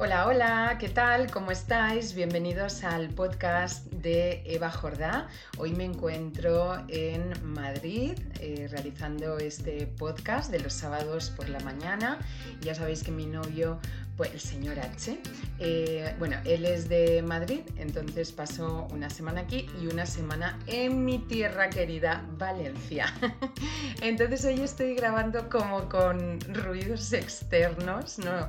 Hola, hola, ¿qué tal? ¿Cómo estáis? Bienvenidos al podcast de Eva Jordá. Hoy me encuentro en Madrid eh, realizando este podcast de los sábados por la mañana. Ya sabéis que mi novio pues el señor H. Eh, bueno, él es de Madrid, entonces pasó una semana aquí y una semana en mi tierra querida, Valencia. entonces hoy estoy grabando como con ruidos externos, no,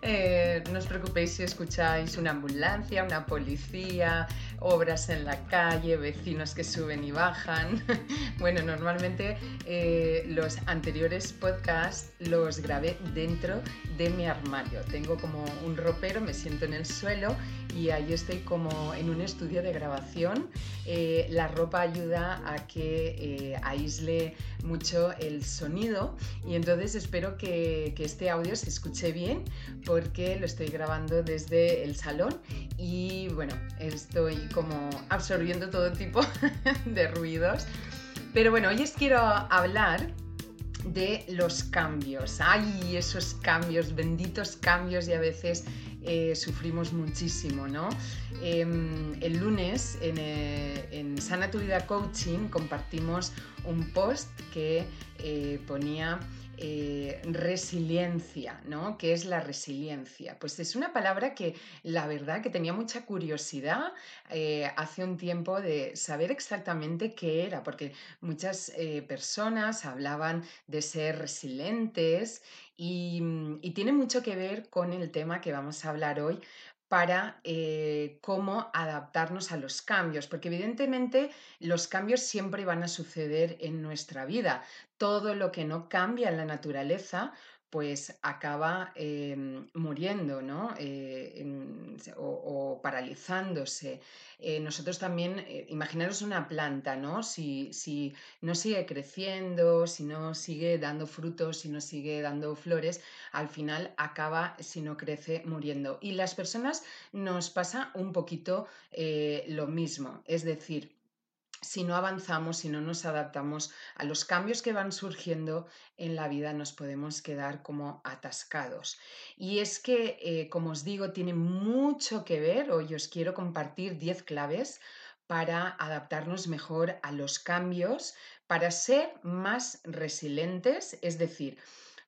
eh, no os preocupéis si escucháis una ambulancia, una policía, obras en la calle, vecinos que suben y bajan. bueno, normalmente eh, los anteriores podcasts los grabé dentro de mi armario. Tengo como un ropero, me siento en el suelo y ahí estoy como en un estudio de grabación. Eh, la ropa ayuda a que eh, aísle mucho el sonido y entonces espero que, que, este audio se escuche bien porque lo estoy grabando desde el salón y bueno, estoy como absorbiendo todo tipo de ruidos. Pero bueno, hoy os quiero hablar de los cambios. ¡Ay, esos cambios, benditos cambios y a veces eh, sufrimos muchísimo, ¿no? Em, el lunes en, eh, en, Sana Tu Vida Coaching compartimos un post que eh, ponía eh, resiliencia, ¿no? ¿Qué es la resiliencia? Pues es una palabra que la verdad que tenía mucha curiosidad eh, hace un tiempo de saber exactamente qué era, porque muchas eh, personas hablaban de ser resilientes y, y tiene mucho que ver con el tema que vamos a hablar hoy, para eh, cómo adaptarnos a los cambios, porque evidentemente los cambios siempre van a suceder en nuestra vida. Todo lo que no cambia en la naturaleza, pues acaba em, muriendo ¿no? Eh, o, paralizándose. Eh, nosotros también, eh, imaginaros una planta, ¿no? Si, si, no sigue creciendo, si no sigue dando frutos, si no sigue dando flores, al final acaba, si no crece, muriendo. Y las personas nos pasa un poquito lo mismo, es decir, si no avanzamos, si no nos adaptamos a los cambios que van surgiendo en la vida, nos podemos quedar como atascados. Y es que, eh, como os digo, tiene mucho que ver, hoy os quiero compartir 10 claves para adaptarnos mejor a los cambios, para ser más resilientes, es decir,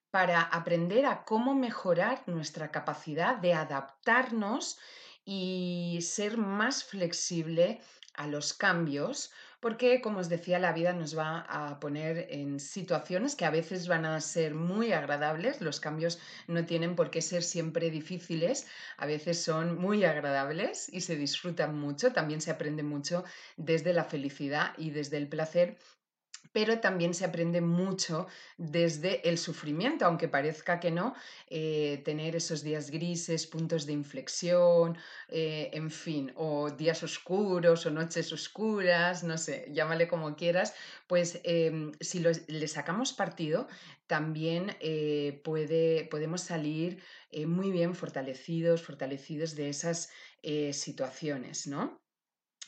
para aprender a cómo mejorar nuestra capacidad de adaptarnos y ser más flexible a los cambios, porque, como os decía, la vida nos va a poner en situaciones que a veces van a ser muy agradables, los cambios no tienen por qué ser siempre difíciles, a veces son muy agradables y se disfrutan mucho, también se aprende mucho desde la felicidad y desde el placer pero también se aprende mucho desde el sufrimiento, aunque parezca que no, eh, tener esos días grises, puntos de inflexión, eh, en fin, o días oscuros o noches oscuras, no sé, llámale como quieras, pues em, si le sacamos partido, también eh, puede, podemos salir muy bien fortalecidos, fortalecidos de esas situaciones, ¿no?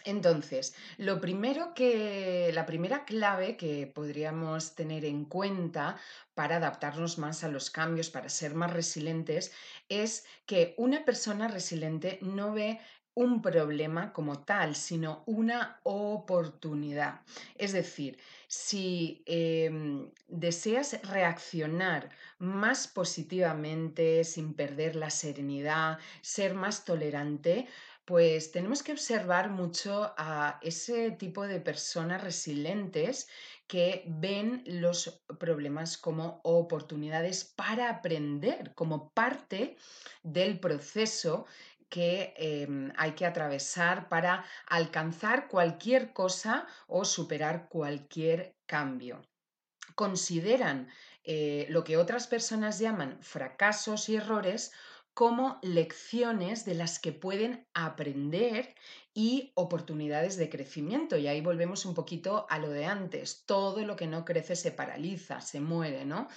Entonces, lo primero que, la primera clave que podríamos tener en cuenta para adaptarnos más a los cambios, para ser más resilientes, es que una persona resiliente no ve un problema como tal, sino una oportunidad. Es decir, si em, deseas reaccionar más positivamente, sin perder la serenidad, ser más tolerante, pues tenemos que observar mucho a ese tipo de personas resilientes que ven los problemas como oportunidades para aprender, como parte del proceso que em, hay que atravesar para alcanzar cualquier cosa o superar cualquier cambio. Consideran eh, lo que otras personas llaman fracasos y errores como lecciones de las que pueden aprender y oportunidades de crecimiento. Y ahí volvemos un poquito a lo de antes. Todo lo que no crece se paraliza, se muere, ¿no?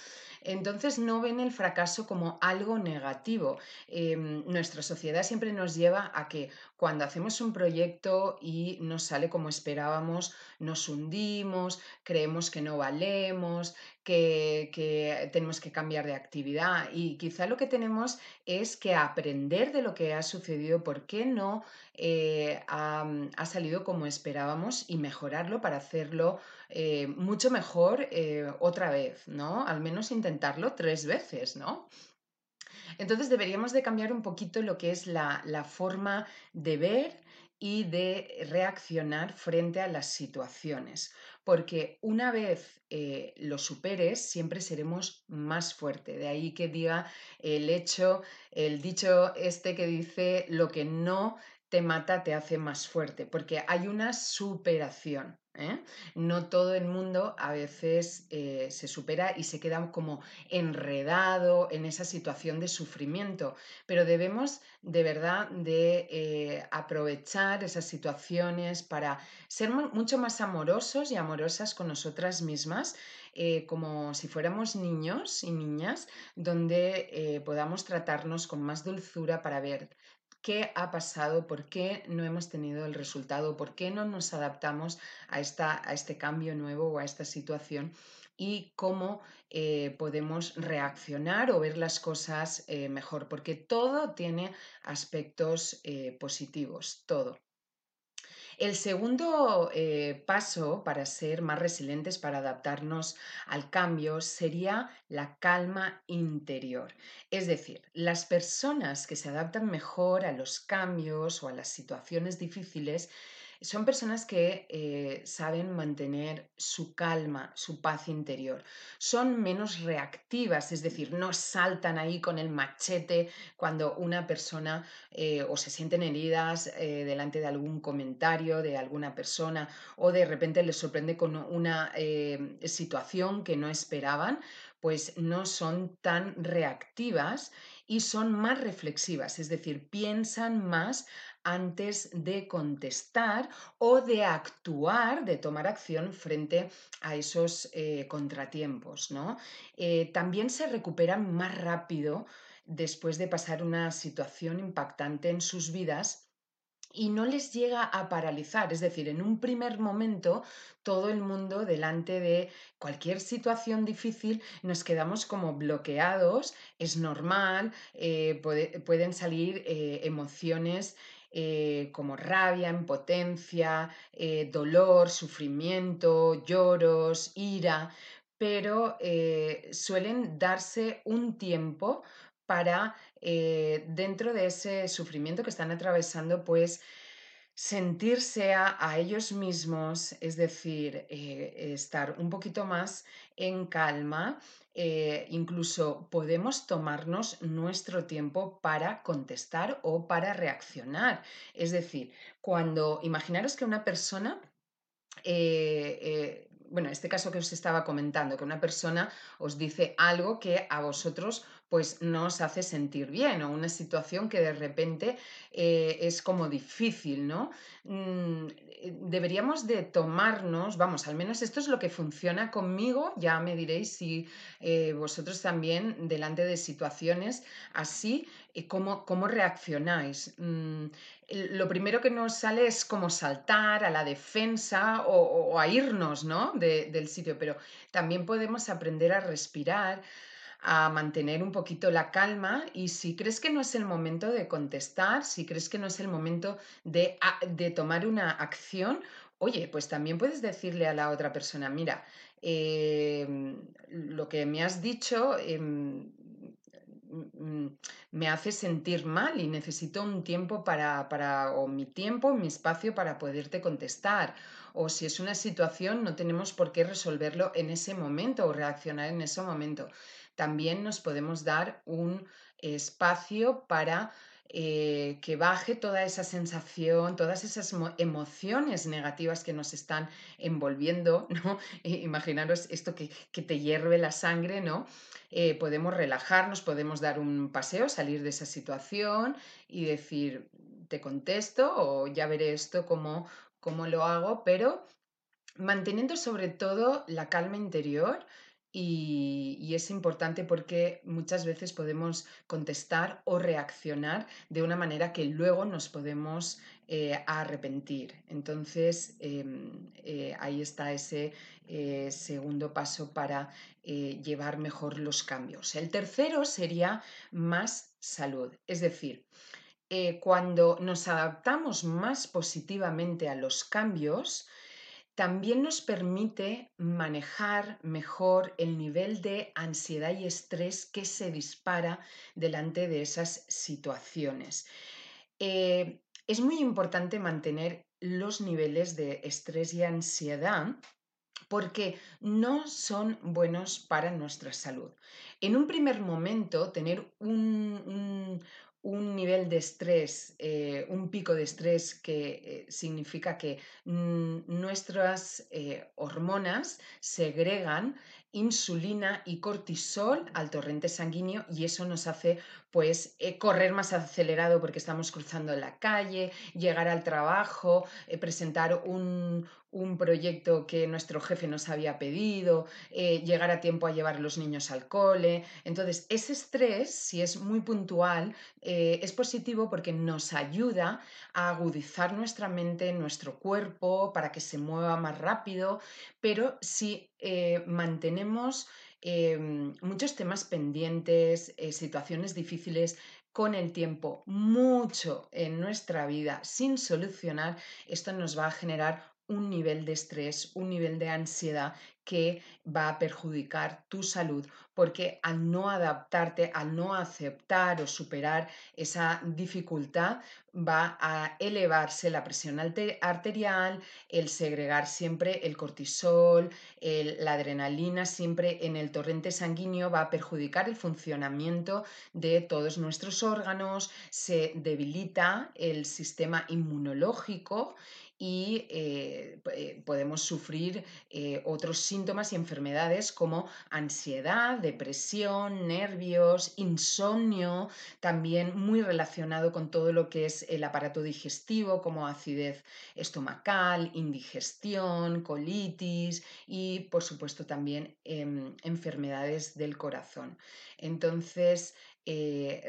Entonces no ven el fracaso como algo negativo. Em, nuestra sociedad siempre nos lleva a que cuando hacemos un proyecto y no sale como esperábamos, nos hundimos, creemos que no valemos, que, tenemos que cambiar de actividad y quizá lo que tenemos es que aprender de lo que ha sucedido, por qué no eh, ha, salido como esperábamos y mejorarlo para hacerlo eh, mucho mejor eh, otra vez, ¿no? Al menos intentarlo tres veces, ¿no? Entonces deberíamos de cambiar un poquito lo que es la, la forma de ver y de reaccionar frente a las situaciones, porque una vez lo superes, siempre seremos más fuerte. De ahí que diga el hecho, el dicho este que dice, lo que no te mata te hace más fuerte, porque hay una superación. ¿eh? No todo el mundo a veces eh, se supera y se queda como enredado en esa situación de sufrimiento, pero debemos de verdad de eh, aprovechar esas situaciones para ser mucho más amorosos y amorosas con nosotras mismas, como si fuéramos niños y niñas, donde podamos tratarnos con más dulzura para ver qué ha pasado, por qué no hemos tenido el resultado, por qué no nos adaptamos a, esta, a este cambio nuevo o a esta situación y cómo eh, podemos reaccionar o ver las cosas eh, mejor, porque todo tiene aspectos eh, positivos, todo. El segundo eh, paso para ser más resilientes, para adaptarnos al cambio, sería la calma interior. Es decir, las personas que se adaptan mejor a los cambios o a las situaciones difíciles son personas que eh, saben mantener su calma, su paz interior. Son menos reactivas, es decir, no saltan ahí con el machete cuando una persona eh, o se sienten heridas eh, delante de algún comentario de alguna persona o de repente les sorprende con una situación que no esperaban, pues no son tan reactivas y son más reflexivas, es decir, piensan más antes de contestar o de actuar, de tomar acción frente a esos eh, contratiempos. Eh, también se recuperan más rápido después de pasar una situación impactante en sus vidas y no les llega a paralizar. Es decir, en un primer momento todo el mundo delante de cualquier situación difícil nos quedamos como bloqueados, es normal, eh, pueden salir emociones eh, como rabia, impotencia, eh, dolor, sufrimiento, lloros, ira, pero eh, suelen darse un tiempo para, dentro de ese sufrimiento que están atravesando, pues sentirse a, ellos mismos, es decir, estar un poquito más en calma eh, incluso podemos tomarnos nuestro tiempo para contestar o para reaccionar. Es decir, cuando imaginaros que una persona eh, eh, bueno, este caso que os estaba comentando, que una persona os dice algo que a vosotros pues no os hace sentir bien o una situación que de repente eh, es como difícil, ¿no? Mm, deberíamos de tomarnos, vamos, al menos esto es lo que funciona conmigo, ya me diréis si eh, vosotros también delante de situaciones así, eh, cómo, cómo reaccionáis. Mm, lo primero que nos sale es como saltar a la defensa o, a irnos ¿no? del sitio, pero también podemos aprender a respirar, a mantener un poquito la calma y si crees que no es el momento de contestar, si crees que no es el momento de, de tomar una acción, oye, pues también puedes decirle a la otra persona, mira, em, lo que me has dicho em, me hace sentir mal y necesito un tiempo para, para, o mi tiempo, mi espacio para poderte contestar. O si es una situación, no tenemos por qué resolverlo en ese momento o reaccionar en ese momento también nos podemos dar un espacio para eh, que baje toda esa sensación, todas esas emociones negativas que nos están envolviendo, imaginaros esto que, te hierve la sangre, ¿no? Eh, podemos relajarnos, podemos dar un paseo, salir de esa situación y decir, te contesto o ya veré esto cómo, cómo lo hago, pero manteniendo sobre todo la calma interior y, es importante porque muchas veces podemos contestar o reaccionar de una manera que luego nos podemos eh, arrepentir. Entonces, em, eh, ahí está ese eh, segundo paso para llevar mejor los cambios. El tercero sería más salud. Es decir, cuando nos adaptamos más positivamente a los cambios, también nos permite manejar mejor el nivel de ansiedad y estrés que se dispara delante de esas situaciones. Eh, es muy importante mantener los niveles de estrés y ansiedad porque no son buenos para nuestra salud. En un primer momento, tener un, un nivel de estrés, eh, un pico de estrés que eh, significa que nuestras eh, hormonas segregan insulina y cortisol al torrente sanguíneo y eso nos hace pues correr más acelerado porque estamos cruzando la calle, llegar al trabajo, presentar un, un proyecto que nuestro jefe nos había pedido, eh, llegar a tiempo a llevar los niños al cole. Entonces, ese estrés, si es muy puntual, eh, es positivo porque nos ayuda a agudizar nuestra mente, nuestro cuerpo, para que se mueva más rápido, pero si eh, mantenemos muchos temas pendientes, situaciones difíciles, con el tiempo mucho en nuestra vida sin solucionar, esto nos va a generar un nivel de estrés, un nivel de ansiedad que va a perjudicar tu salud, porque al no adaptarte, al no aceptar o superar esa dificultad, va a elevarse la presión arterial, el segregar siempre el cortisol, la adrenalina siempre en el torrente sanguíneo, va a perjudicar el funcionamiento de todos nuestros órganos, se debilita el sistema inmunológico y eh, eh, podemos sufrir eh, otros síntomas y enfermedades como ansiedad, depresión, nervios, insomnio, también muy relacionado con todo lo que es el aparato digestivo como acidez estomacal, indigestión, colitis y por supuesto también em, enfermedades del corazón. Entonces,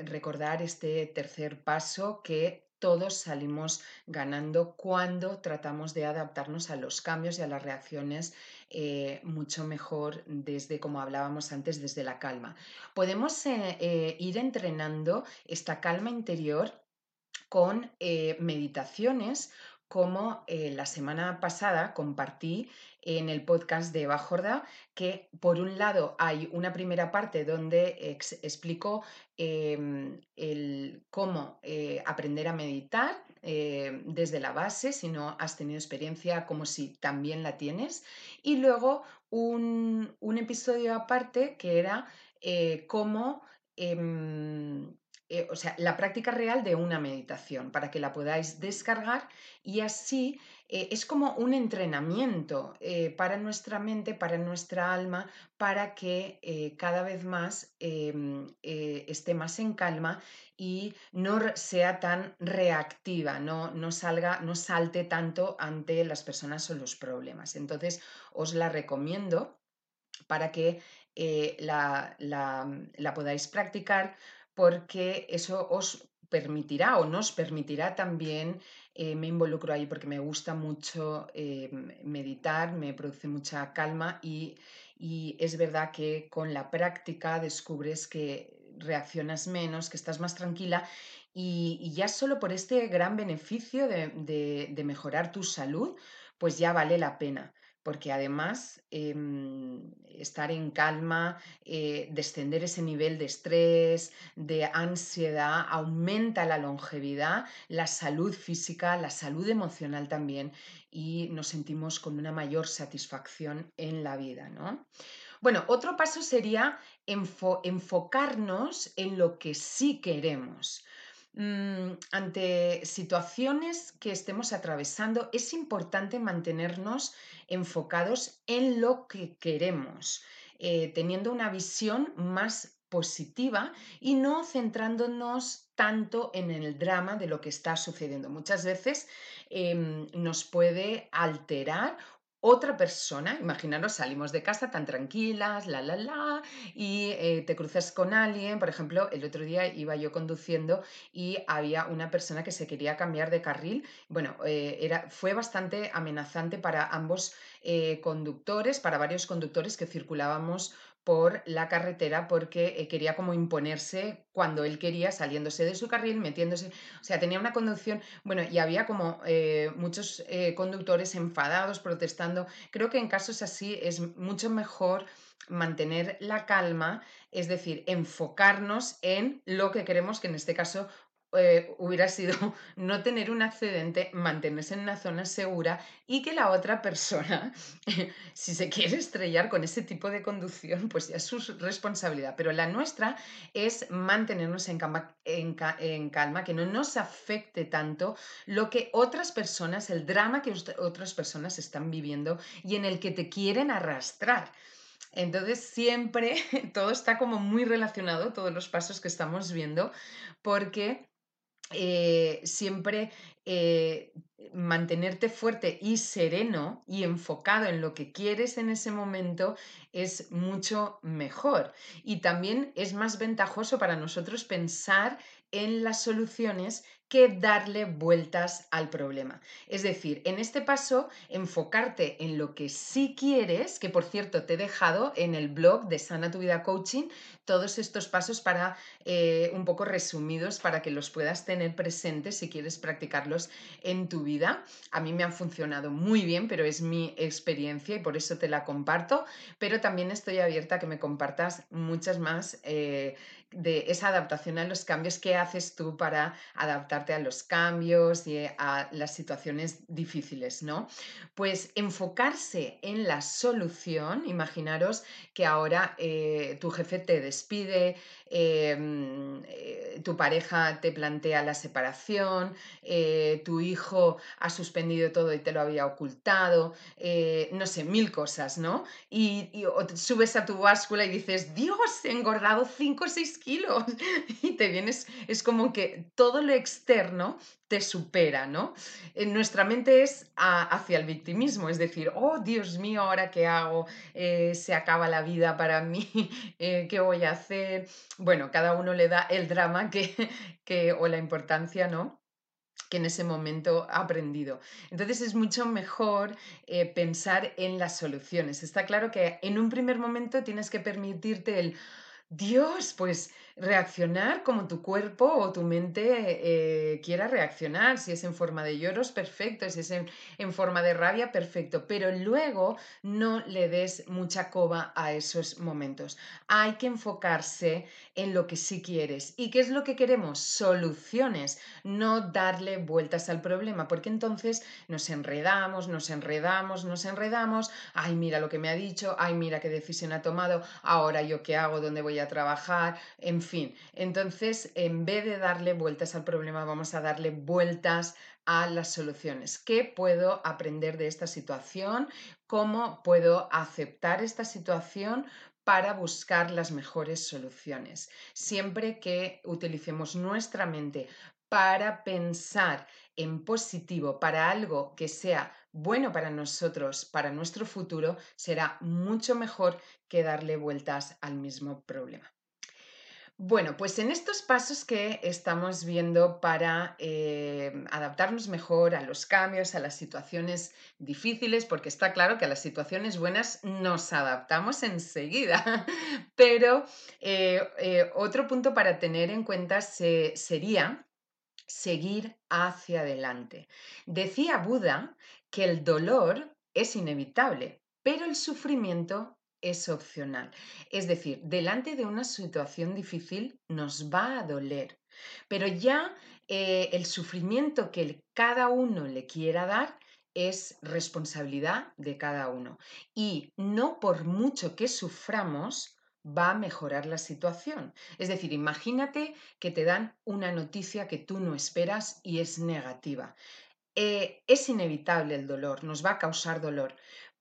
recordar este tercer paso que todos salimos ganando cuando tratamos de adaptarnos a los cambios y a las reacciones eh, mucho mejor desde, como hablábamos antes, desde la calma. Podemos eh, eh, ir entrenando esta calma interior con meditaciones como la semana pasada compartí en el podcast de Bajorda, que por un lado hay una primera parte donde explico em, cómo eh, aprender a meditar eh, desde la base, si no has tenido experiencia, como si también la tienes, y luego un, episodio aparte que era eh, cómo em, eh, o sea, la práctica real de una meditación para que la podáis descargar y así eh, es como un entrenamiento eh, para nuestra mente, para nuestra alma, para que cada vez más em, esté más en calma y no sea tan reactiva, no, no, salga, no salte tanto ante las personas o los problemas. Entonces, os la recomiendo para que la, la podáis practicar porque eso os permitirá o nos permitirá también, eh, me involucro ahí porque me gusta mucho eh, meditar, me produce mucha calma y, es verdad que con la práctica descubres que reaccionas menos, que estás más tranquila y, ya solo por este gran beneficio de mejorar tu salud, pues ya vale la pena porque además em, estar en calma, eh, descender ese nivel de estrés, de ansiedad, aumenta la longevidad, la salud física, la salud emocional también y nos sentimos con una mayor satisfacción en la vida. ¿no? Bueno, otro paso sería enfocarnos en lo que sí queremos. Mm, ante situaciones que estemos atravesando, es importante mantenernos enfocados en lo que queremos, eh, teniendo una visión más positiva y no centrándonos tanto en el drama de lo que está sucediendo. Muchas veces em, nos puede alterar otra persona, imaginaros, salimos de casa tan tranquilas, la, la, la, y eh, te cruzas con alguien, por ejemplo, el otro día iba yo conduciendo y había una persona que se quería cambiar de carril, bueno, eh, era, fue bastante amenazante para ambos eh, conductores, para varios conductores que circulábamos por la carretera porque eh, quería como imponerse cuando él quería, saliéndose de su carril, metiéndose, o sea, tenía una conducción, bueno, y había como eh, muchos conductores enfadados, protestando. Creo que en casos así es mucho mejor mantener la calma, es decir, enfocarnos en lo que queremos, que en este caso eh, hubiera sido no tener un accidente, mantenerse en una zona segura y que la otra persona, si se quiere estrellar con ese tipo de conducción, pues ya es su responsabilidad. Pero la nuestra es mantenernos en calma, en calma, que no nos afecte tanto lo que otras personas, el drama que otras personas están viviendo y en el que te quieren arrastrar. Entonces siempre todo está como muy relacionado, todos los pasos que estamos viendo, porque eh, siempre eh, mantenerte fuerte y sereno y enfocado en lo que quieres en ese momento es mucho mejor. Y también es más ventajoso para nosotros pensar en las soluciones que darle vueltas al problema. Es decir, en este paso, enfocarte en lo que sí quieres, que por cierto te he dejado en el blog de Sana Tu Vida Coaching, todos estos pasos para eh, un poco resumidos para que los puedas tener presentes si quieres practicarlos en tu vida. A mí me han funcionado muy bien, pero es mi experiencia y por eso te la comparto, pero también estoy abierta a que me compartas muchas más eh, de esa adaptación a los cambios que haces tú para a los cambios y a las situaciones difíciles, ¿no? Pues enfocarse en la solución, imaginaros que ahora eh, tu jefe te despide, em, eh, tu pareja te plantea la separación, eh, tu hijo ha suspendido todo y te lo había ocultado, no sé, mil cosas, ¿no? Y, y subes a tu báscula y dices, Dios, he engordado 5 o 6 kilos y te vienes, es como que todo lo externo te supera, ¿no? En nuestra mente es hacia el victimismo, es decir, oh Dios mío, ahora qué hago, eh, se acaba la vida para mí, eh, ¿qué voy a hacer? Bueno, cada uno le da el drama que, o la importancia, ¿no? que en ese momento ha aprendido. Entonces es mucho mejor eh, pensar en las soluciones. Está claro que en un primer momento tienes que permitirte el, Dios, pues reaccionar como tu cuerpo o tu mente eh, quiera reaccionar. Si es en forma de lloros, perfecto. Si es en, forma de rabia, perfecto. Pero luego no le des mucha coba a esos momentos. Hay que enfocarse en lo que sí quieres. ¿Y qué es lo que queremos? Soluciones, no darle vueltas al problema, porque entonces nos enredamos, nos enredamos, nos enredamos. Ay, mira lo que me ha dicho, ay, mira qué decisión ha tomado, ahora yo qué hago, dónde voy a trabajar, en fin. Entonces, en vez de darle vueltas al problema, vamos a darle vueltas a las soluciones. ¿Qué puedo aprender de esta situación? ¿Cómo puedo aceptar esta situación para buscar las mejores soluciones? Siempre que utilicemos nuestra mente para pensar en positivo, para algo que sea bueno para nosotros, para nuestro futuro, será mucho mejor que darle vueltas al mismo problema. Bueno, pues en estos pasos que estamos viendo para eh, adaptarnos mejor a los cambios, a las situaciones difíciles, porque está claro que a las situaciones buenas nos adaptamos enseguida, pero eh, eh, otro punto para tener en cuenta sería seguir hacia adelante. Decía Buda que el dolor es inevitable, pero el sufrimiento es opcional. Es decir, delante de una situación difícil nos va a doler, pero ya eh, el sufrimiento que cada uno le quiera dar es responsabilidad de cada uno. Y no por mucho que suframos, va a mejorar la situación. Es decir, imagínate que te dan una noticia que tú no esperas y es negativa. Eh, es inevitable el dolor, nos va a causar dolor,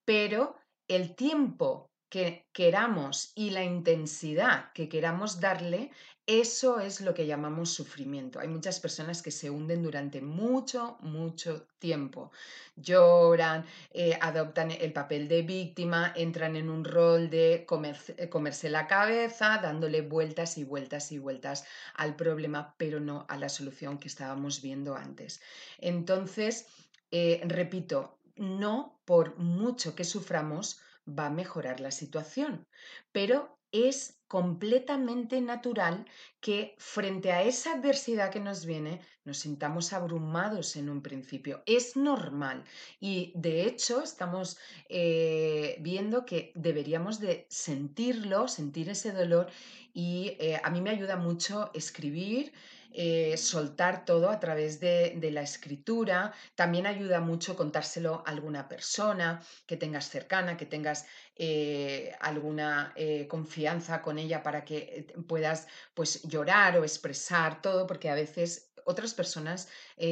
pero el tiempo que queramos y la intensidad que queramos darle, eso es lo que llamamos sufrimiento. Hay muchas personas que se hunden durante mucho, mucho tiempo. Lloran, eh, adoptan el papel de víctima, entran en un rol de eh, comerse la cabeza, dándole vueltas y vueltas y vueltas al problema, pero no a la solución que estábamos viendo antes. Entonces, eh, repito, no por mucho que suframos va a mejorar la situación, pero es completamente natural que frente a esa adversidad que nos viene nos sintamos abrumados en un principio. Es normal y de hecho estamos eh, viendo que deberíamos de sentirlo, sentir ese dolor y eh, a mí me ayuda mucho escribir. Eh, soltar todo a través de, la escritura. También ayuda mucho contárselo a alguna persona que tengas cercana, que tengas eh, alguna eh, confianza con ella para que puedas pues llorar o expresar todo, porque a veces otras personas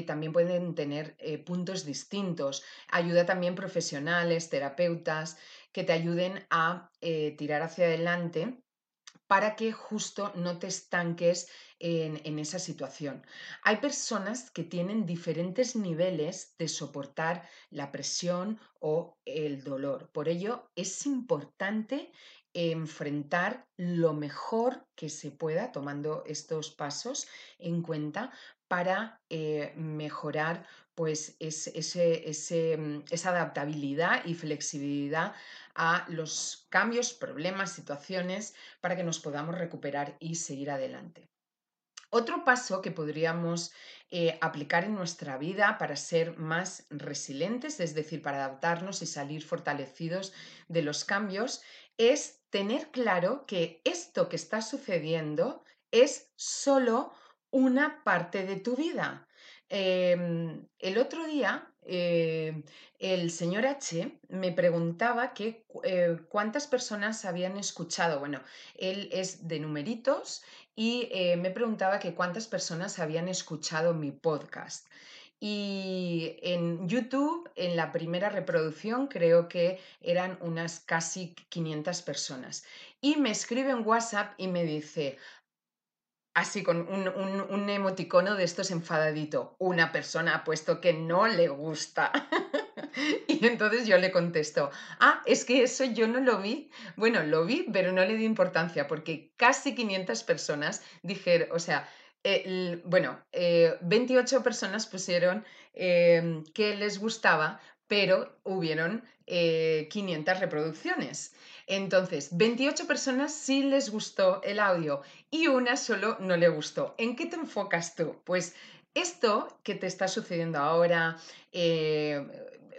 también pueden tener puntos distintos. Ayuda también profesionales, terapeutas, que te ayuden a tirar hacia adelante para que justo no te estanques en, esa situación. Hay personas que tienen diferentes niveles de soportar la presión o el dolor. Por ello, es importante enfrentar lo mejor que se pueda tomando estos pasos en cuenta para eh, mejorar pues ese, mm, esa adaptabilidad y flexibilidad a los cambios, problemas, situaciones para que nos podamos recuperar y seguir adelante. Otro paso que podríamos eh, aplicar en nuestra vida para ser más resilientes, es decir, para adaptarnos y salir fortalecidos de los cambios, es tener claro que esto que está sucediendo es solo una parte de tu vida. Em, el otro día eh, el señor H me preguntaba que, eh, cuántas personas habían escuchado. Bueno, él es de numeritos y eh, me preguntaba que cuántas personas habían escuchado mi podcast. Y en YouTube, en la primera reproducción, creo que eran unas casi 500 personas. Y me escribe en WhatsApp y me dice, así con un, emoticono de estos enfadadito. Una persona ha puesto que no le gusta. y entonces yo le contesto, ah, es que eso yo no lo vi. Bueno, lo vi, pero no le di importancia porque casi 500 personas dijeron, o sea, bueno, 28 eh, personas pusieron em, que les gustaba, pero hubieron 500 eh, reproducciones. Entonces, 28 personas sí les gustó el audio y una solo no le gustó. ¿En qué te enfocas tú? Pues esto que te está sucediendo ahora, eh,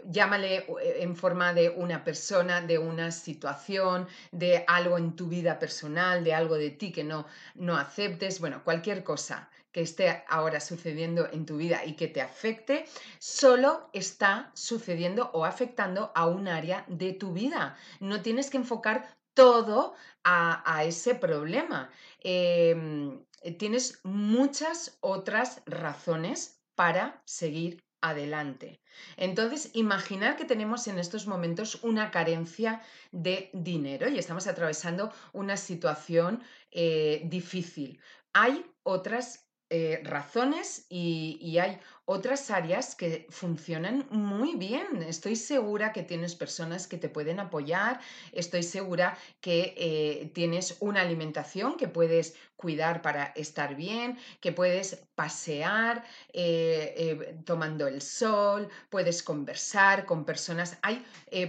llámale eh, en forma de una persona, de una situación, de algo en tu vida personal, de algo de ti que no, no aceptes, bueno, cualquier cosa que esté ahora sucediendo en tu vida y que te afecte, solo está sucediendo o afectando a un área de tu vida. No tienes que enfocar todo a, ese problema. Em, tienes muchas otras razones para seguir adelante. Entonces, imaginar que tenemos en estos momentos una carencia de dinero y estamos atravesando una situación eh, difícil. Hay otras eh, razones y, hay otras áreas que funcionan muy bien. Estoy segura que tienes personas que te pueden apoyar, estoy segura que eh, tienes una alimentación que puedes cuidar para estar bien, que puedes pasear eh, tomando el sol, puedes conversar con personas, hay,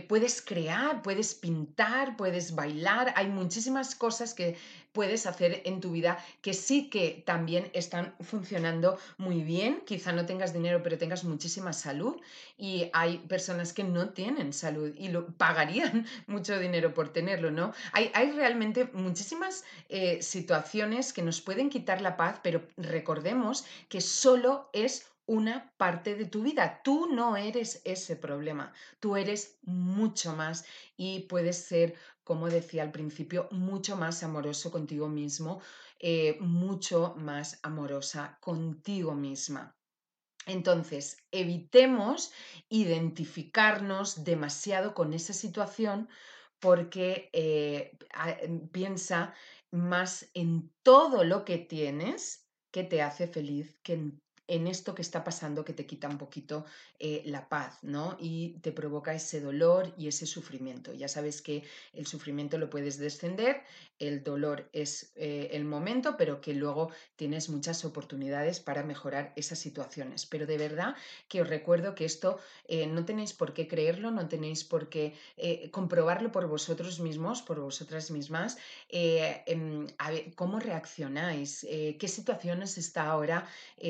puedes crear, puedes pintar, puedes bailar, hay muchísimas cosas que puedes hacer en tu vida que sí que también están funcionando muy bien. Quizá no tengas dinero, pero tengas muchísima salud y hay personas que no tienen salud y lo pagarían mucho dinero por tenerlo, ¿no? Hay, hay realmente muchísimas eh, situaciones que nos pueden quitar la paz, pero recordemos que solo es una parte de tu vida. Tú no eres ese problema, tú eres mucho más y puedes ser, como decía al principio, mucho más amoroso contigo mismo, eh, mucho más amorosa contigo misma. Entonces, evitemos identificarnos demasiado con esa situación porque eh, piensa más en todo lo que tienes que te hace feliz que en en esto que está pasando que te quita un poquito eh, la paz, ¿no? Y te provoca ese dolor y ese sufrimiento. Ya sabes que el sufrimiento lo puedes descender, el dolor es eh, el momento, pero que luego tienes muchas oportunidades para mejorar esas situaciones. Pero de verdad que os recuerdo que esto eh, no tenéis por qué creerlo, no tenéis por qué comprobarlo por vosotros mismos, por vosotras mismas, em, a ver, cómo reaccionáis, qué situaciones está ahora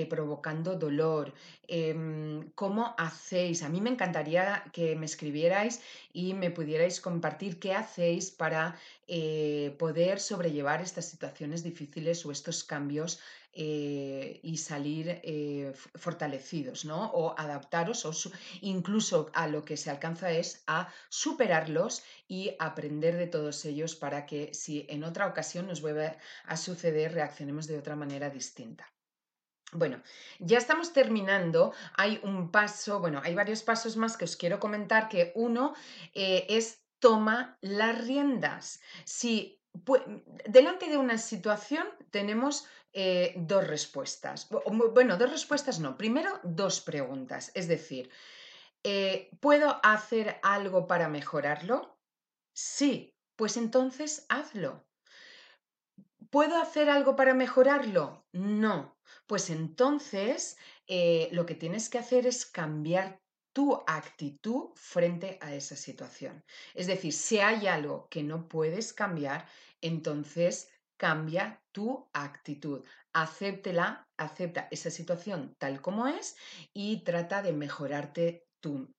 provocando dolor, em, cómo hacéis. A mí me encantaría que me escribierais y me pudierais compartir qué hacéis para eh, poder sobrellevar estas situaciones difíciles o estos cambios eh, y salir eh, fortalecidos, ¿no? O adaptaros o incluso a lo que se alcanza es a superarlos y aprender de todos ellos para que si en otra ocasión nos vuelve a suceder reaccionemos de otra manera distinta. Bueno, ya estamos terminando. Hay un paso, bueno, hay varios pasos más que os quiero comentar, que uno eh, es toma las riendas. Si delante de una situación tenemos eh, dos respuestas. Bueno, dos respuestas no. Primero, dos preguntas. Es decir, eh, ¿puedo hacer algo para mejorarlo? Sí, pues entonces hazlo. ¿Puedo hacer algo para mejorarlo? No. Pues entonces eh, lo que tienes que hacer es cambiar tu actitud frente a esa situación. Es decir, si hay algo que no puedes cambiar, entonces cambia tu actitud. Acéptela, acepta esa situación tal como es y trata de mejorarte tú.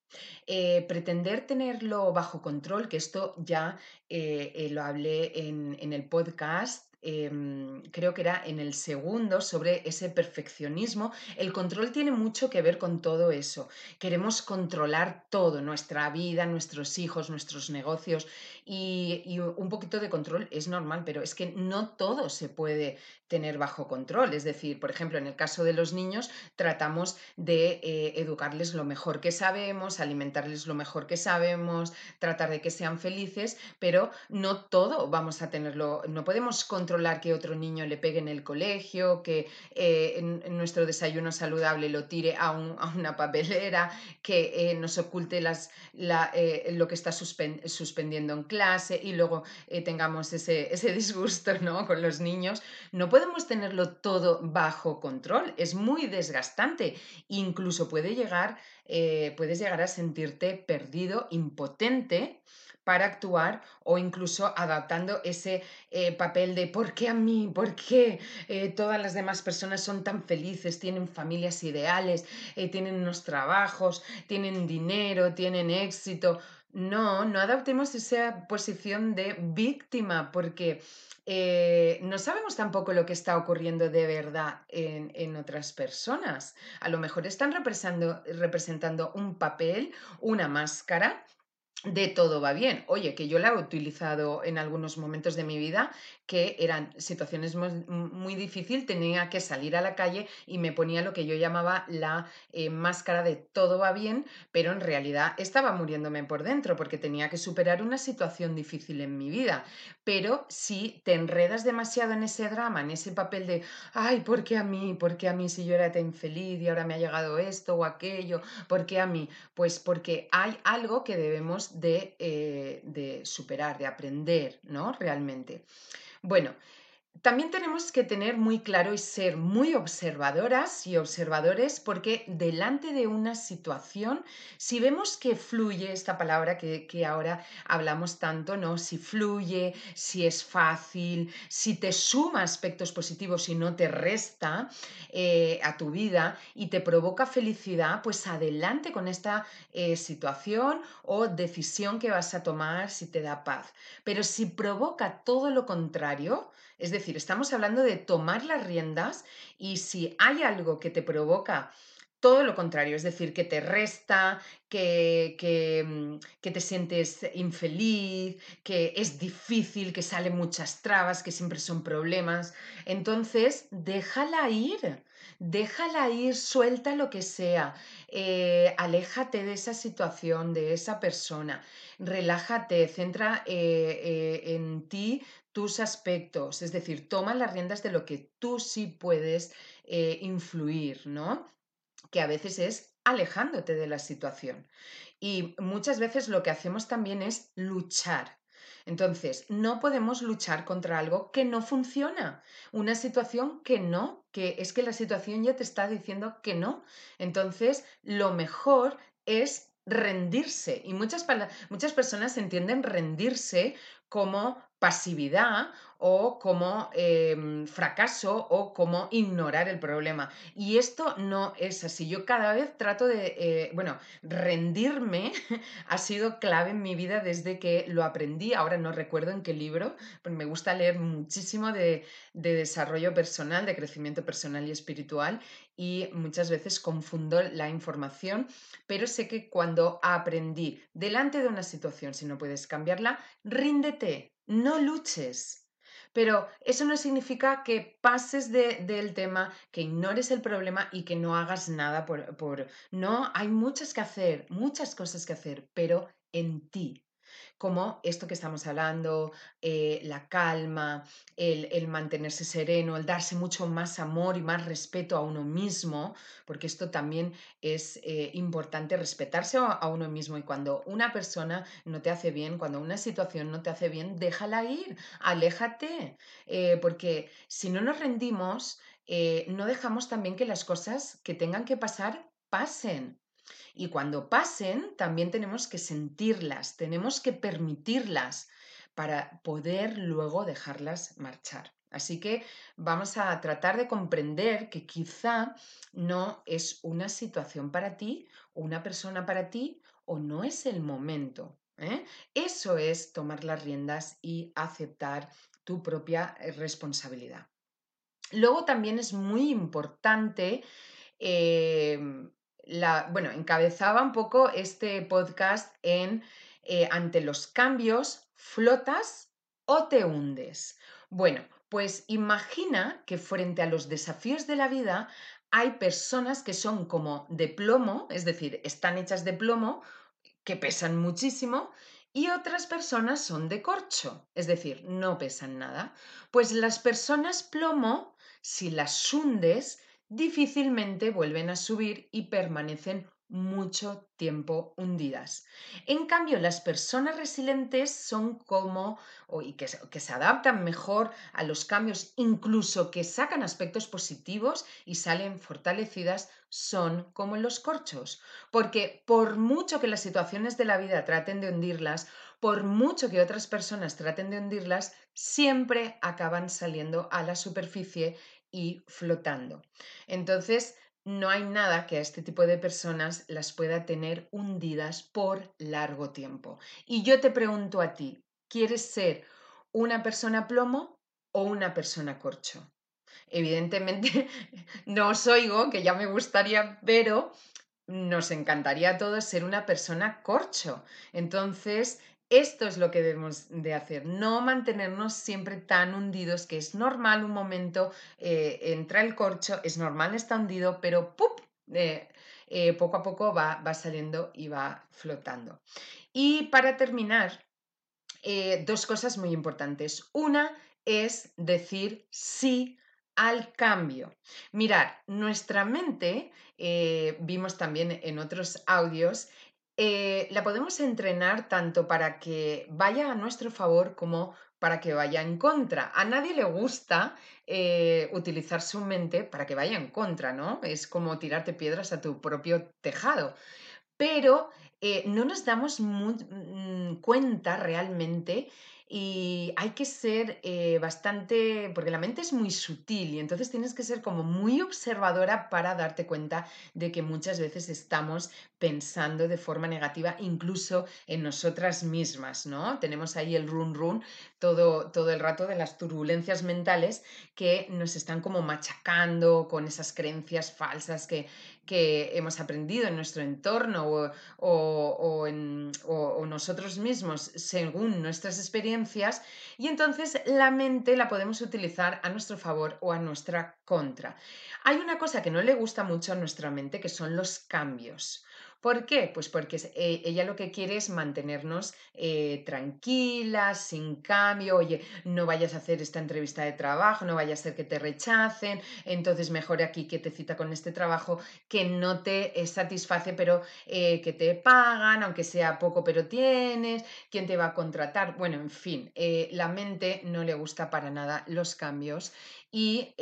Eh, pretender tenerlo bajo control, que esto ya eh, lo hablé en, en el podcast Em, creo que era en el segundo, sobre ese perfeccionismo. El control tiene mucho que ver con todo eso. Queremos controlar todo, nuestra vida, nuestros hijos, nuestros negocios y, un poquito de control es normal, pero es que no todo se puede tener bajo control. Es decir, por ejemplo, en el caso de los niños, tratamos de eh, educarles lo mejor que sabemos, alimentarles lo mejor que sabemos, tratar de que sean felices, pero no todo vamos a tenerlo, no podemos controlar que otro niño le pegue en el colegio, que eh, nuestro desayuno saludable lo tire a, una papelera, que eh, nos oculte las, eh, lo que está suspendiendo en clase y luego tengamos ese, ese disgusto ¿no? con los niños. No podemos tenerlo todo bajo control, es muy desgastante, incluso puede llegar, puedes llegar a sentirte perdido, impotente para actuar o incluso adaptando ese eh, papel de ¿por qué a mí? ¿Por qué eh, todas las demás personas son tan felices? Tienen familias ideales, eh, tienen unos trabajos, tienen dinero, tienen éxito. No, no adaptemos esa posición de víctima porque no sabemos tampoco lo que está ocurriendo de verdad en, en otras personas. A lo mejor están representando, representando un papel, una máscara de todo va bien. Oye, que yo la he utilizado en algunos momentos de mi vida que eran situaciones muy, difíciles, tenía que salir a la calle y me ponía lo que yo llamaba la eh, máscara de todo va bien, pero en realidad estaba muriéndome por dentro porque tenía que superar una situación difícil en mi vida. Pero si te enredas demasiado en ese drama, en ese papel de, ay, ¿por qué a mí? ¿Por qué a mí si yo era tan infeliz y ahora me ha llegado esto o aquello? ¿Por qué a mí? Pues porque hay algo que debemos eh, de, superar, de aprender, ¿no? Realmente. Bueno, también tenemos que tener muy claro y ser muy observadoras y observadores porque delante de una situación, si vemos que fluye esta palabra que, ahora hablamos tanto, ¿no? Si fluye, si es fácil, si te suma aspectos positivos y no te resta eh, a tu vida y te provoca felicidad, pues adelante con esta eh, situación o decisión que vas a tomar si te da paz. Pero si provoca todo lo contrario, es decir, estamos hablando de tomar las riendas y si hay algo que te provoca todo lo contrario, es decir, que te resta, que, que, mm, que, te sientes infeliz, que es difícil, que salen muchas trabas, que siempre son problemas. Entonces, déjala ir, déjala ir, suelta lo que sea, eh, aléjate de esa situación, de esa persona, relájate, centra eh, eh, en ti tus aspectos, es decir, toma las riendas de lo que tú sí puedes influir, ¿no? que a veces es alejándote de la situación. Y muchas veces lo que hacemos también es luchar. Entonces, no podemos luchar contra algo que no funciona, una situación que no, que es que la situación ya te está diciendo que no. Entonces, lo mejor es rendirse. Y muchas, muchas personas entienden rendirse como pasividad o como em, fracaso o como ignorar el problema. Y esto no es así. Yo cada vez trato de, eh, bueno, rendirme ha sido clave en mi vida desde que lo aprendí. Ahora no recuerdo en qué libro, pero me gusta leer muchísimo de, de desarrollo personal, de crecimiento personal y espiritual y muchas veces confundo la información, pero sé que cuando aprendí delante de una situación, si no puedes cambiarla, ríndete, no luches. Pero eso no significa que pases del tema, que ignores el problema y que no hagas nada por, por... No, hay muchas que hacer, muchas cosas que hacer, pero en ti como esto que estamos hablando, eh, la calma, el, mantenerse sereno, el darse mucho más amor y más respeto a uno mismo, porque esto también es eh, importante, respetarse a, uno mismo y cuando una persona no te hace bien, cuando una situación no te hace bien, déjala ir, aléjate, eh, porque si no nos rendimos, no dejamos también que las cosas que tengan que pasar pasen. Y cuando pasen, también tenemos que sentirlas, tenemos que permitirlas para poder luego dejarlas marchar. Así que vamos a tratar de comprender que quizá no es una situación para ti una persona para ti o no es el momento. ¿eh? Eso es tomar las riendas y aceptar tu propia eh, responsabilidad. Luego también es muy importante em, bueno, encabezaba un poco este podcast en eh, ante los cambios, flotas o te hundes. Bueno, pues imagina que frente a los desafíos de la vida hay personas que son como de plomo, es decir, están hechas de plomo, que pesan muchísimo, y otras personas son de corcho, es decir, no pesan nada. Pues las personas plomo, si las hundes, difícilmente vuelven a subir y permanecen mucho tiempo hundidas. En cambio, las personas resilientes son como, y que, se adaptan mejor a los cambios, incluso que sacan aspectos positivos y salen fortalecidas, son como los corchos. Porque por mucho que las situaciones de la vida traten de hundirlas, por mucho que otras personas traten de hundirlas, siempre acaban saliendo a la superficie y flotando. Entonces, no hay nada que a este tipo de personas las pueda tener hundidas por largo tiempo. Y yo te pregunto a ti, ¿quieres ser una persona plomo o una persona corcho? Evidentemente no os oigo, que ya me gustaría, pero nos encantaría a todos ser una persona corcho. Entonces, esto es lo que debemos de hacer, no mantenernos siempre tan hundidos, que es normal un momento, eh, entra el corcho, es normal está hundido, pero. Eh, eh, poco a poco va, va, saliendo y va flotando. Y para terminar, dos cosas muy importantes. Una es decir sí al cambio. Mirar, nuestra mente, vimos también en otros audios, eh, la podemos entrenar tanto para que vaya a nuestro favor como para que vaya en contra. A nadie le gusta eh, utilizar su mente para que vaya en contra, ¿no? Es como tirarte piedras a tu propio tejado. Pero eh, no nos damos mm, cuenta realmente y hay que ser eh, bastante, porque la mente es muy sutil y entonces tienes que ser como muy observadora para darte cuenta de que muchas veces estamos pensando de forma negativa incluso en nosotras mismas, ¿no? Tenemos ahí el run run todo, todo el rato de las turbulencias mentales que nos están como machacando con esas creencias falsas que, que hemos aprendido en nuestro entorno o, o, en, nosotros mismos según nuestras experiencias y entonces la mente la podemos utilizar a nuestro favor o a nuestra contra. Hay una cosa que no le gusta mucho a nuestra mente que son los cambios. ¿Por qué? Pues porque eh, ella lo que quiere es mantenernos eh, tranquilas, sin cambio, oye, no vayas a hacer esta entrevista de trabajo, no vaya a ser que te rechacen, entonces mejor aquí que te cita con este trabajo que no te satisface, pero eh, que te pagan, aunque sea poco, pero tienes, quién te va a contratar. Bueno, en fin, la mente no le gusta para nada los cambios y,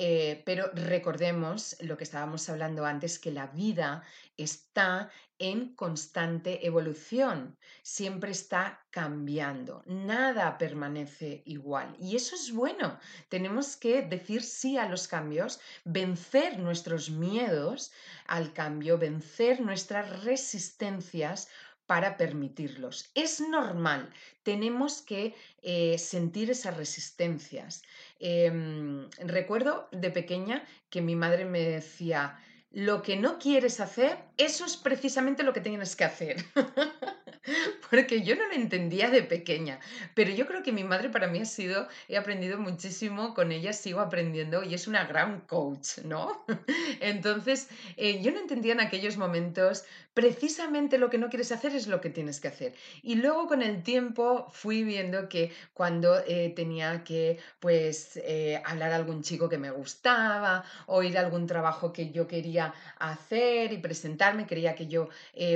pero recordemos lo que estábamos hablando antes, que la vida está en constante evolución, siempre está cambiando, nada permanece igual. Y eso es bueno, tenemos que decir sí a los cambios, vencer nuestros miedos al cambio, vencer nuestras resistencias para permitirlos. Es normal, tenemos que eh, sentir esas resistencias. Em, recuerdo de pequeña que mi madre me decía, lo que no quieres hacer, eso es precisamente lo que tienes que hacer. Porque yo no lo entendía de pequeña, pero yo creo que mi madre para mí ha sido, he aprendido muchísimo con ella, sigo aprendiendo y es una gran coach, ¿no? Entonces, eh, yo no entendía en aquellos momentos, precisamente lo que no quieres hacer es lo que tienes que hacer. Y luego con el tiempo fui viendo que cuando eh, tenía que, pues, eh, hablar a algún chico que me gustaba o ir algún trabajo que yo quería hacer y presentarme, creía que yo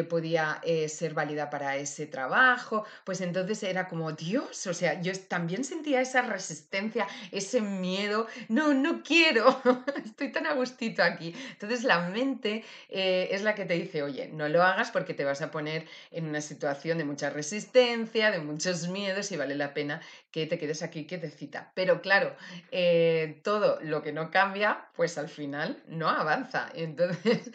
podía ser válida para ese trabajo, pues entonces era como, Dios, o sea, yo también sentía esa resistencia, ese miedo, no, no quiero, estoy tan a gustito aquí. Entonces la mente es la que te dice, oye, no lo hagas porque te vas a poner en una situación de mucha resistencia, de muchos miedos y vale la pena que te quedes aquí que te cita. Pero claro, eh, todo lo que no cambia, pues al final no avanza. Entonces,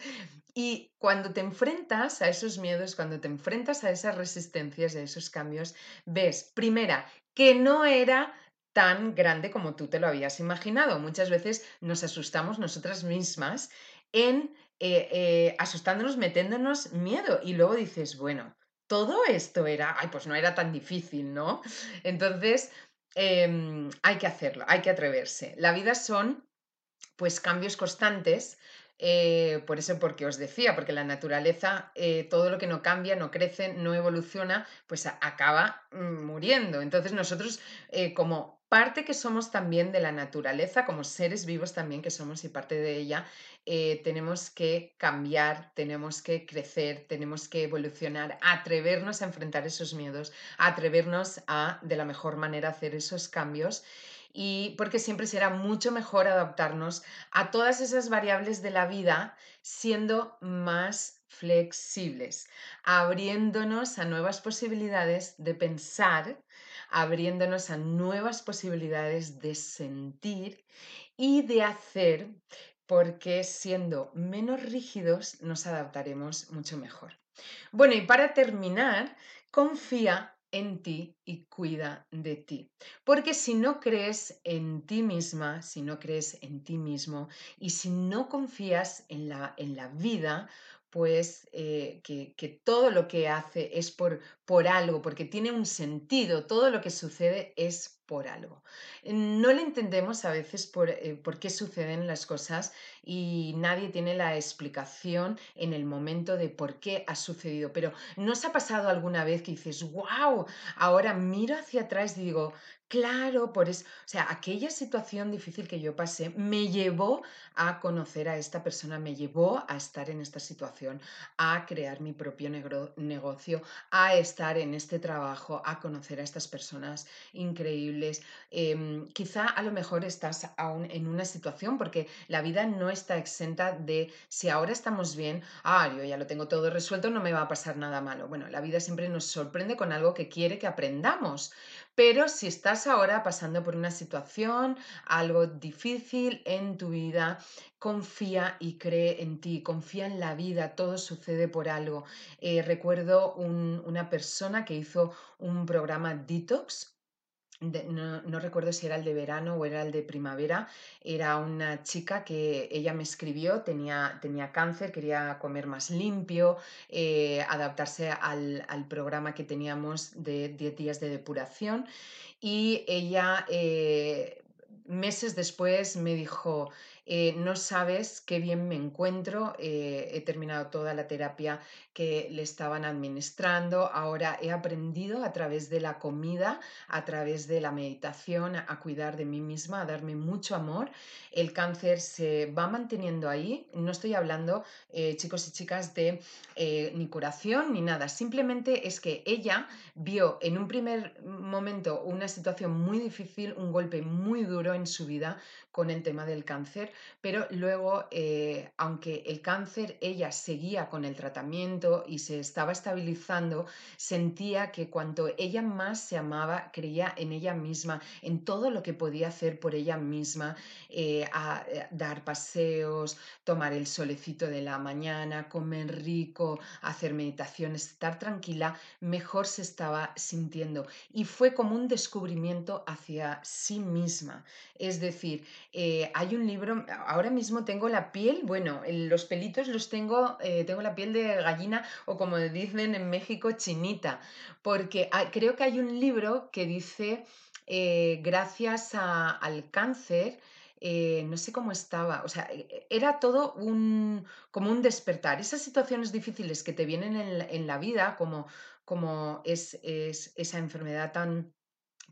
y cuando te enfrentas a esos miedos, cuando te enfrentas a esas resistencias, a esos cambios, ves, primera, que no era tan grande como tú te lo habías imaginado. Muchas veces nos asustamos nosotras mismas en eh, eh, asustándonos, metiéndonos miedo. Y luego dices, bueno, todo esto era, ay, pues no era tan difícil, ¿no? Entonces, em, hay que hacerlo, hay que atreverse. La vida son, pues, cambios constantes. Eh, por eso, porque os decía, porque la naturaleza, todo lo que no cambia, no crece, no evoluciona, pues acaba mm, muriendo. Entonces nosotros, como parte que somos también de la naturaleza, como seres vivos también que somos y parte de ella, eh, tenemos que cambiar, tenemos que crecer, tenemos que evolucionar, atrevernos a enfrentar esos miedos, atrevernos a de la mejor manera hacer esos cambios y porque siempre será mucho mejor adaptarnos a todas esas variables de la vida siendo más flexibles, abriéndonos a nuevas posibilidades de pensar abriéndonos a nuevas posibilidades de sentir y de hacer, porque siendo menos rígidos nos adaptaremos mucho mejor. Bueno, y para terminar, confía en ti y cuida de ti. Porque si no crees en ti misma, si no crees en ti mismo y si no confías en la, en la vida, pues eh, que, todo lo que hace es por, por algo, porque tiene un sentido, todo lo que sucede es por algo. No le entendemos a veces por, eh, por, qué suceden las cosas y nadie tiene la explicación en el momento de por qué ha sucedido, pero ¿nos ha pasado alguna vez que dices, wow, ahora miro hacia atrás y digo, Claro, por eso, o sea, aquella situación difícil que yo pasé me llevó a conocer a esta persona, me llevó a estar en esta situación, a crear mi propio negocio, a estar en este trabajo, a conocer a estas personas increíbles. Em, quizá a lo mejor estás aún en una situación porque la vida no está exenta de si ahora estamos bien, ah, yo ya lo tengo todo resuelto, no me va a pasar nada malo. Bueno, la vida siempre nos sorprende con algo que quiere que aprendamos Pero si estás ahora pasando por una situación, algo difícil en tu vida, confía y cree en ti, confía en la vida, todo sucede por algo. Eh, recuerdo una persona que hizo un programa detox no, recuerdo si era el de verano o era el de primavera, era una chica que ella me escribió, tenía, tenía cáncer, quería comer más limpio, eh, adaptarse al, programa que teníamos de 10 días de depuración y ella eh, meses después me dijo, eh, no sabes qué bien me encuentro, he terminado toda la terapia que le estaban administrando. Ahora he aprendido a través de la comida, a través de la meditación, a, cuidar de mí misma, a darme mucho amor. El cáncer se va manteniendo ahí. No estoy hablando, eh, chicos y chicas, de eh, ni curación ni nada. Simplemente es que ella vio en un primer momento una situación muy difícil, un golpe muy duro en su vida con el tema del cáncer, pero luego, eh, aunque el cáncer, ella seguía con el tratamiento, y se estaba estabilizando, sentía que cuanto ella más se amaba, creía en ella misma, en todo lo que podía hacer por ella misma, eh, a, eh, dar paseos, tomar el solecito de la mañana, comer rico, hacer meditaciones, estar tranquila, mejor se estaba sintiendo. Y fue como un descubrimiento hacia sí misma. Es decir, hay un libro, ahora mismo tengo la piel, bueno, los pelitos los tengo, tengo la piel de gallina o como dicen en México, chinita, porque creo que hay un libro que dice, eh, gracias al cáncer, eh, no sé cómo estaba, o sea, e, era todo un, como un despertar. Esas situaciones difíciles que te vienen en la, vida, como, como es, esa enfermedad tan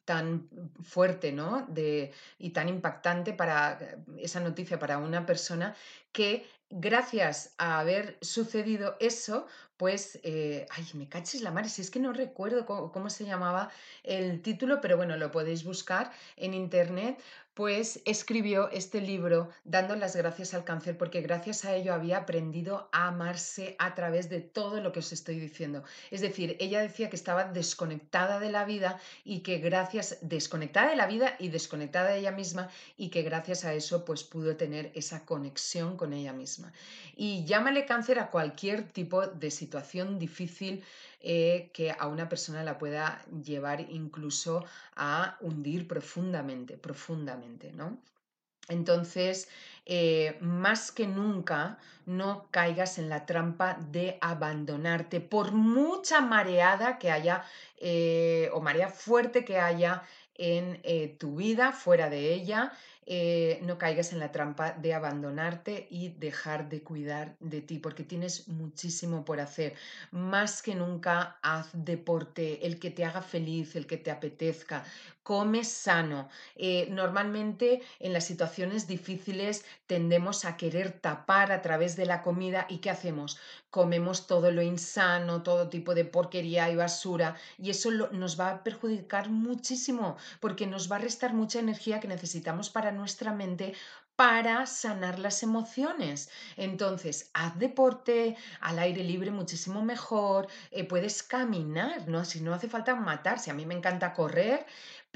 tan fuerte ¿no? de, y tan impactante para esa noticia para una persona que gracias a haber sucedido eso, pues, eh, ay, me caches la madre, si es que no recuerdo cómo, se llamaba el título, pero bueno, lo podéis buscar en internet, pues escribió este libro dando las gracias al cáncer porque gracias a ello había aprendido a amarse a través de todo lo que os estoy diciendo. Es decir, ella decía que estaba desconectada de la vida y que gracias, desconectada de la vida y desconectada de ella misma y que gracias a eso pues pudo tener esa conexión con ella misma. Y llámale cáncer a cualquier tipo de situación difícil eh, que a una persona la pueda llevar incluso a hundir profundamente, profundamente, ¿no? Entonces, eh, más que nunca, no caigas en la trampa de abandonarte por mucha mareada que haya eh, o marea fuerte que haya en tu vida, fuera de ella, eh, no caigas en la trampa de abandonarte y dejar de cuidar de ti, porque tienes muchísimo por hacer. Más que nunca, haz deporte, el que te haga feliz, el que te apetezca. Come sano. Eh, normalmente en las situaciones difíciles tendemos a querer tapar a través de la comida y ¿qué hacemos? Comemos todo lo insano, todo tipo de porquería y basura y eso nos va a perjudicar muchísimo porque nos va a restar mucha energía que necesitamos para nuestra mente para sanar las emociones. Entonces, haz deporte al aire libre muchísimo mejor, eh, puedes caminar, ¿no? Si no hace falta matarse, a mí me encanta correr,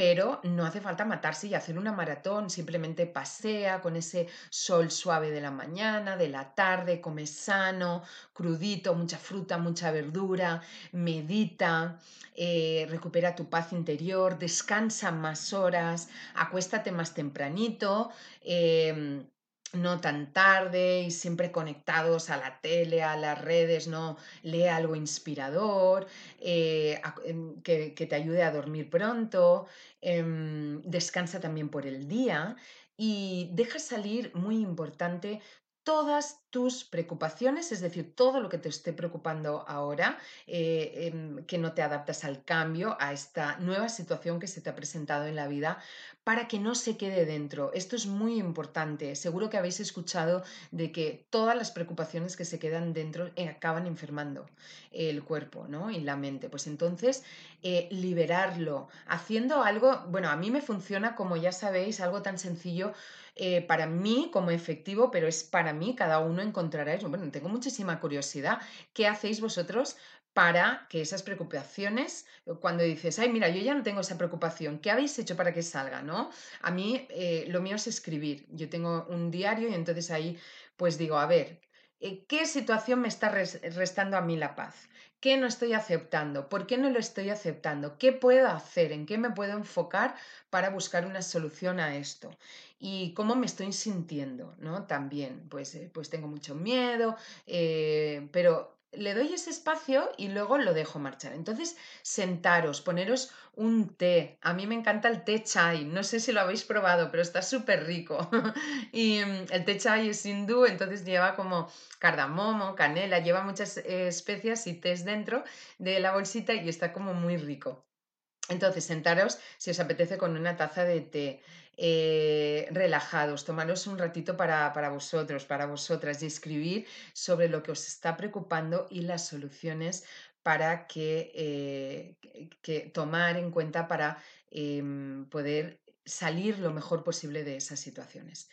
pero no hace falta matarse y hacer una maratón, simplemente pasea con ese sol suave de la mañana, de la tarde, come sano, crudito, mucha fruta, mucha verdura, medita, eh, recupera tu paz interior, descansa más horas, acuéstate más tempranito. Em, no tan tarde y siempre conectados a la tele, a las redes, no lee algo inspirador, eh, em, que, te ayude a dormir pronto, em, descansa también por el día y deja salir, muy importante, todas tus preocupaciones, es decir, todo lo que te esté preocupando ahora, eh, em, que no te adaptas al cambio, a esta nueva situación que se te ha presentado en la vida, para que no se quede dentro. Esto es muy importante. Seguro que habéis escuchado de que todas las preocupaciones que se quedan dentro eh, acaban enfermando el cuerpo ¿no? y la mente. Pues entonces, eh, liberarlo, haciendo algo, bueno, a mí me funciona como ya sabéis, algo tan sencillo eh, para mí como efectivo, pero es para mí, cada uno encontrará eso. Bueno, tengo muchísima curiosidad. ¿Qué hacéis vosotros para que esas preocupaciones, cuando dices, ay, mira, yo ya no tengo esa preocupación, ¿qué habéis hecho para que salga? ¿no? A mí eh, lo mío es escribir. Yo tengo un diario y entonces ahí pues digo, a ver, eh, ¿qué situación me está restando a mí la paz? ¿Qué no estoy aceptando? ¿Por qué no lo estoy aceptando? ¿Qué puedo hacer? ¿En qué me puedo enfocar para buscar una solución a esto? Y cómo me estoy sintiendo, ¿no? También, pues, eh, pues tengo mucho miedo, eh, pero le doy ese espacio y luego lo dejo marchar. Entonces, sentaros, poneros un té. A mí me encanta el té chai. No sé si lo habéis probado, pero está súper rico. y mm, el té chai es hindú, entonces lleva como cardamomo, canela, lleva muchas eh, especias y tés dentro de la bolsita y está como muy rico. Entonces, sentaros si os apetece con una taza de té. Eh, relajados, tomaros un ratito para, vosotros, para vosotras y escribir sobre lo que os está preocupando y las soluciones para que, eh, que tomar en cuenta para em, poder salir lo mejor posible de esas situaciones.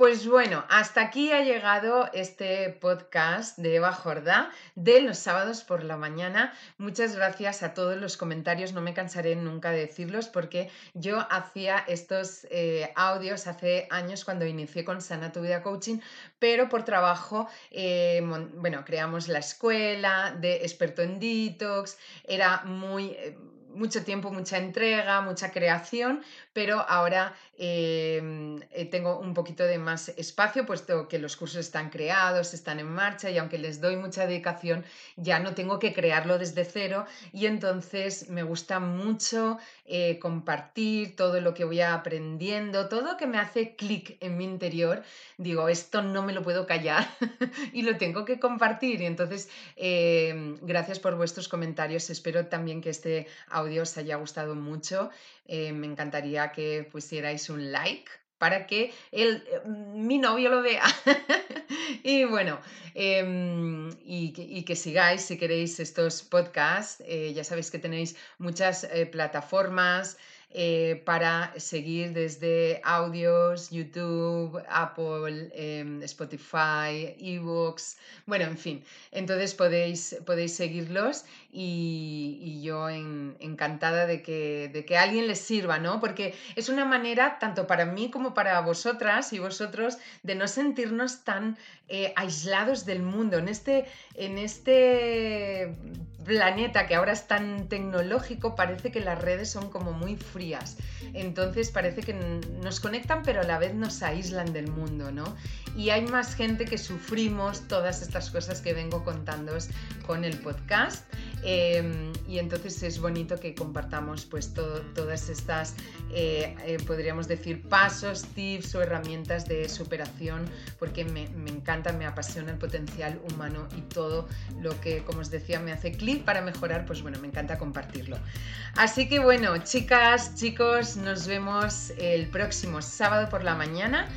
Pues bueno, hasta aquí ha llegado este podcast de Eva Jordá de los sábados por la mañana. Muchas gracias a todos los comentarios, no me cansaré nunca de decirlos porque yo hacía estos eh, audios hace años cuando inicié con Sana Tu Vida Coaching, pero por trabajo, eh, bueno, creamos la escuela de experto en detox, era muy... Eh, mucho tiempo, mucha entrega, mucha creación, pero ahora em, eh, tengo un poquito de más espacio, puesto que los cursos están creados, están en marcha y aunque les doy mucha dedicación, ya no tengo que crearlo desde cero y entonces me gusta mucho eh, compartir todo lo que voy aprendiendo, todo que me hace clic en mi interior. Digo, esto no me lo puedo callar y lo tengo que compartir y entonces em, gracias por vuestros comentarios. Espero también que este audio os haya gustado mucho. Eh, me encantaría que pusierais un like para que el, eh, mi novio lo vea. y bueno, em, y, que, sigáis si queréis estos podcasts. Eh, ya sabéis que tenéis muchas plataformas. Eh, para seguir desde audios, YouTube, Apple, em, Spotify, ebooks, bueno, en fin. Entonces podéis, podéis seguirlos y, yo encantada de que, de que alguien les sirva, ¿no? Porque es una manera, tanto para mí como para vosotras y vosotros, de no sentirnos tan eh, aislados del mundo. En este, en este planeta que ahora es tan tecnológico, parece que las redes son como muy frías. Entonces parece que nos conectan, pero a la vez nos aíslan del mundo, ¿no? Y hay más gente que sufrimos todas estas cosas que vengo contándoos con el podcast. Em, y entonces es bonito que compartamos pues todas estas, eh, eh, podríamos decir, pasos, tips o herramientas de superación, porque me, me encanta, me apasiona el potencial humano y todo lo que, como os decía, me hace clic para mejorar, pues bueno, me encanta compartirlo. Así que bueno, chicas, chicos, nos vemos el próximo sábado por la mañana.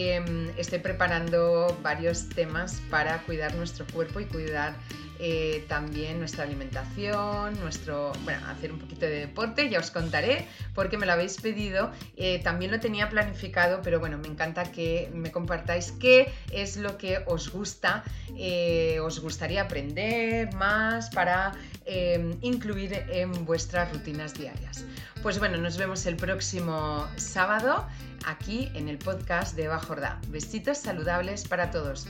Em, estoy preparando varios temas para cuidar nuestro cuerpo y cuidar eh, también nuestra alimentación, nuestro, bueno, hacer un poquito de deporte, ya os contaré porque me lo habéis pedido. Eh, también lo tenía planificado, pero bueno, me encanta que me compartáis qué es lo que os gusta, eh, os gustaría aprender más para incluir en vuestras rutinas diarias. Pues bueno, nos vemos el próximo sábado aquí en el podcast de Eva Jordá. Besitos saludables para todos.